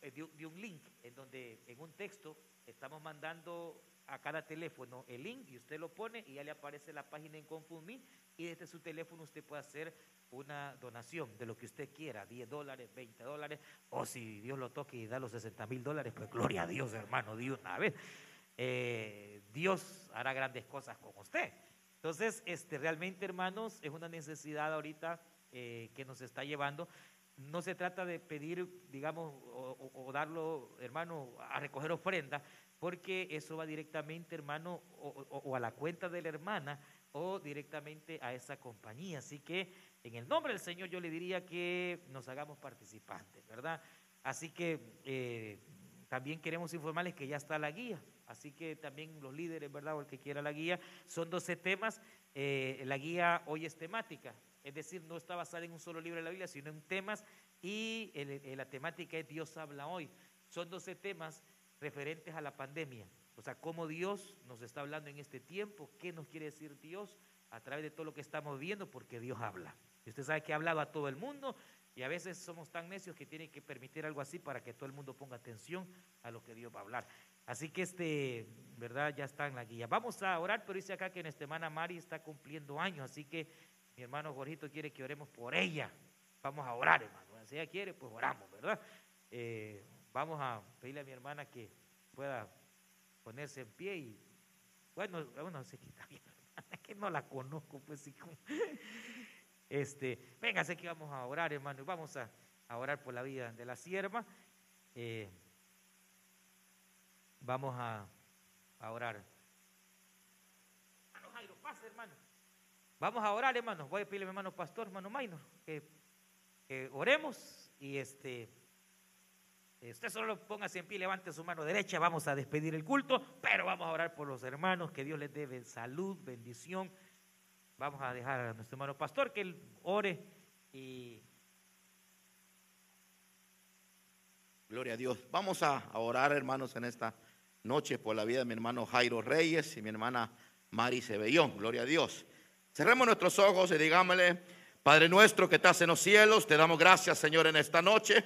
de, un link, en donde en un texto estamos mandando a cada teléfono el link y usted lo pone y ya le aparece la página en Confundme y desde su teléfono usted puede hacer una donación de lo que usted quiera, 10 dólares, 20 dólares, o si Dios lo toque y da los 60 mil dólares, pues gloria a Dios, hermano, de una vez. Dios hará grandes cosas con usted. Entonces, este, realmente, hermanos, es una necesidad ahorita eh, que nos está llevando. No se trata de pedir, digamos, o, darlo, hermano, a recoger ofrenda, porque eso va directamente, hermano, o, a la cuenta de la hermana o directamente a esa compañía. Así que, en el nombre del Señor, yo le diría que nos hagamos participantes, ¿verdad? Así que eh, también queremos informarles que ya está la guía. Así que también los líderes, ¿verdad? O el que quiera la guía, son 12 temas. Eh, la guía hoy es temática, es decir, no está basada en un solo libro de la Biblia, sino en temas y la temática es Dios habla hoy. Son 12 temas referentes a la pandemia, o sea, cómo Dios nos está hablando en este tiempo, qué nos quiere decir Dios a través de todo lo que estamos viendo, porque Dios habla. Y usted sabe que ha hablado a todo el mundo y a veces somos tan necios que tiene que permitir algo así para que todo el mundo ponga atención a lo que Dios va a hablar. Así que este, ¿verdad? Ya está en la guía. Vamos a orar, pero dice acá que nuestra hermana Mari está cumpliendo años, así que mi hermano Jorgito quiere que oremos por ella. Vamos a orar, hermano. Si ella quiere, pues oramos, ¿verdad? Eh, vamos a pedirle a mi hermana que pueda ponerse en pie y, bueno, bueno, se quita bien, que no la conozco, pues sí. Este, venga, sé que vamos a orar, hermano, y vamos a, orar por la vida de la sierva. Eh, Vamos a, orar. Hermano Jairo, pase, hermano. Vamos a orar, hermano. Voy a pedirle a mi hermano pastor, hermano Maynor, que, oremos y este. Usted solo póngase en pie, levante su mano derecha, vamos a despedir el culto, pero vamos a orar por los hermanos, que Dios les dé salud, bendición. Vamos a dejar a nuestro hermano pastor que él ore y Gloria a Dios. Vamos a orar, hermanos, en esta noche por la vida de mi hermano Jairo Reyes y mi hermana Mari Cebellón. Gloria a Dios. Cerremos nuestros ojos y digámosle, Padre nuestro que estás en los cielos, te damos gracias, Señor, en esta noche.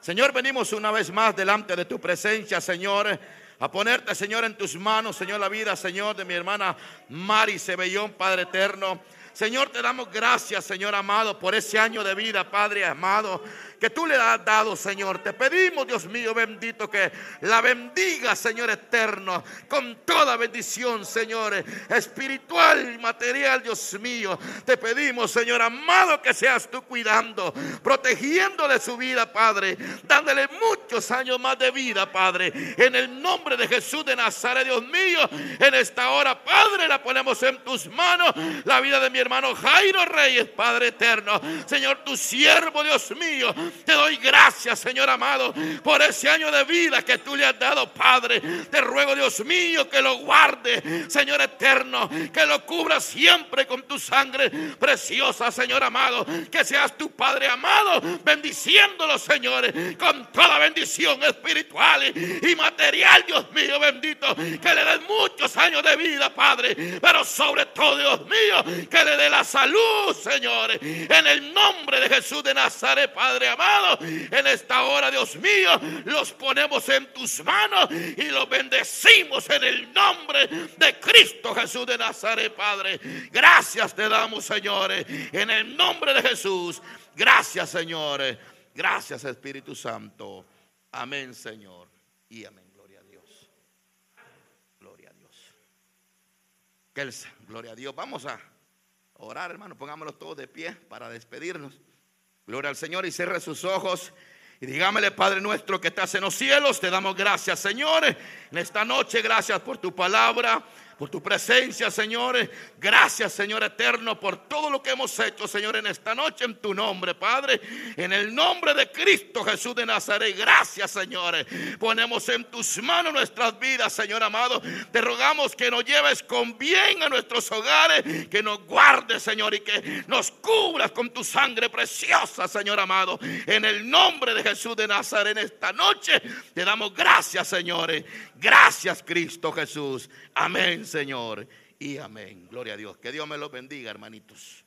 Señor, venimos una vez más delante de tu presencia, Señor, a ponerte, Señor, en tus manos, Señor, la vida, Señor, de mi hermana Mari Cebellón, Padre eterno. Señor, te damos gracias, Señor amado, por ese año de vida, Padre amado que tú le has dado, Señor. Te pedimos, Dios mío bendito, que la bendiga, Señor eterno, con toda bendición, Señor, espiritual y material, Dios mío. Te pedimos, Señor amado, que seas tú cuidando, protegiéndole su vida, Padre, dándole muchos años más de vida, Padre. En el nombre de Jesús de Nazaret, Dios mío, en esta hora, Padre, la ponemos en tus manos, la vida de mi hermano Jairo Reyes, Padre eterno. Señor, tu siervo, Dios mío, te doy gracias, Señor amado, por ese año de vida que tú le has dado, Padre. Te ruego, Dios mío, que lo guarde, Señor eterno, que lo cubra siempre con tu sangre preciosa, Señor amado. Que seas tu Padre amado, bendiciéndolo, señores, con toda bendición espiritual y material, Dios mío, bendito. Que le den muchos años de vida, Padre, pero sobre todo, Dios mío, que le dé la salud, señores. En el nombre de Jesús de Nazaret, Padre amado, en esta hora, Dios mío, los ponemos en tus manos y los bendecimos en el nombre de Cristo Jesús de Nazaret, Padre. Gracias te damos, señores, en el nombre de Jesús. Gracias, señores. Gracias, Espíritu Santo. Amén, Señor. Y amén. Gloria a Dios. Gloria a Dios. Gloria a Dios. Vamos a orar, hermano. Pongámoslo todos de pie para despedirnos. Gloria al Señor y cierre sus ojos. Y dígamele, Padre nuestro que estás en los cielos, te damos gracias, Señor, en esta noche. Gracias por tu palabra por tu presencia, Señor. Gracias, Señor eterno, por todo lo que hemos hecho, Señor, en esta noche, en tu nombre, Padre. En el nombre de Cristo Jesús de Nazaret. Gracias, Señor. Ponemos en tus manos nuestras vidas, Señor amado. Te rogamos que nos lleves con bien a nuestros hogares, que nos guardes, Señor, y que nos cubras con tu sangre preciosa, Señor amado. En el nombre de Jesús de Nazaret, en esta noche, te damos gracias, señores. Gracias, Cristo Jesús. Amén, Señor. Y amén. Gloria a Dios. Que Dios me los bendiga, hermanitos.